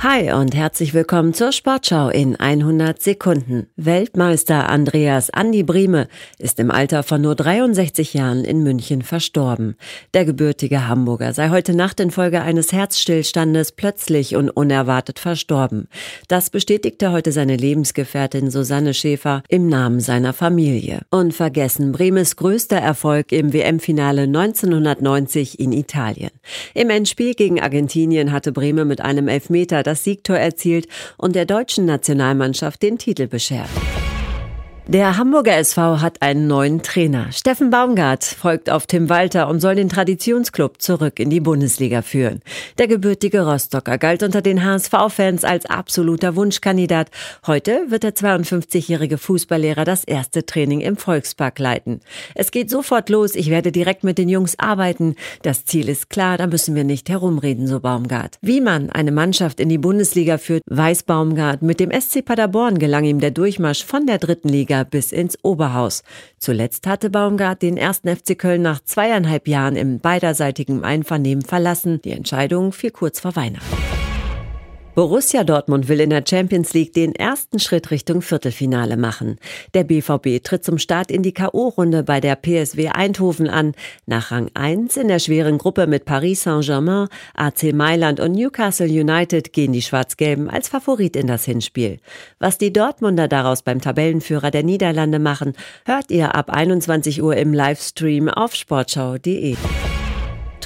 Hi und herzlich willkommen zur Sportschau in 100 Sekunden. Weltmeister Andreas Andi Brieme ist im Alter von nur 63 Jahren in München verstorben. Der gebürtige Hamburger sei heute Nacht infolge eines Herzstillstandes plötzlich und unerwartet verstorben. Das bestätigte heute seine Lebensgefährtin Susanne Schäfer im Namen seiner Familie. Unvergessen Bremes größter Erfolg im WM-Finale 1990 in Italien. Im Endspiel gegen Argentinien hatte Breme mit einem Elfmeter das Siegtor erzielt und der deutschen Nationalmannschaft den Titel beschert. Der Hamburger SV hat einen neuen Trainer. Steffen Baumgart folgt auf Tim Walter und soll den Traditionsklub zurück in die Bundesliga führen. Der gebürtige Rostocker galt unter den HSV-Fans als absoluter Wunschkandidat. Heute wird der 52-jährige Fußballlehrer das erste Training im Volkspark leiten. Es geht sofort los. Ich werde direkt mit den Jungs arbeiten. Das Ziel ist klar, da müssen wir nicht herumreden, so Baumgart. Wie man eine Mannschaft in die Bundesliga führt, weiß Baumgart. Mit dem SC Paderborn gelang ihm der Durchmarsch von der dritten Liga Liga bis ins Oberhaus. Zuletzt hatte Baumgart den ersten FC Köln nach zweieinhalb Jahren im beiderseitigen Einvernehmen verlassen. Die Entscheidung fiel kurz vor Weihnachten. Borussia Dortmund will in der Champions League den ersten Schritt Richtung Viertelfinale machen. Der BVB tritt zum Start in die K.O.-Runde bei der PSW Eindhoven an. Nach Rang 1 in der schweren Gruppe mit Paris Saint-Germain, AC Mailand und Newcastle United gehen die Schwarz-Gelben als Favorit in das Hinspiel. Was die Dortmunder daraus beim Tabellenführer der Niederlande machen, hört ihr ab 21 Uhr im Livestream auf sportschau.de.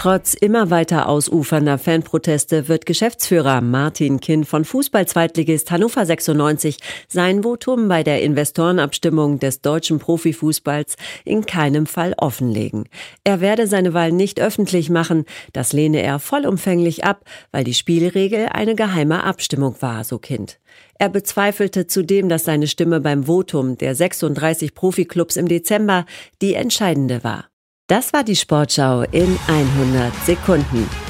Trotz immer weiter ausufernder Fanproteste wird Geschäftsführer Martin Kinn von Fußball-Zweitligist Hannover 96 sein Votum bei der Investorenabstimmung des deutschen Profifußballs in keinem Fall offenlegen. Er werde seine Wahl nicht öffentlich machen, das lehne er vollumfänglich ab, weil die Spielregel eine geheime Abstimmung war, so Kind. Er bezweifelte zudem, dass seine Stimme beim Votum der 36 Profiklubs im Dezember die entscheidende war. Das war die Sportschau in 100 Sekunden.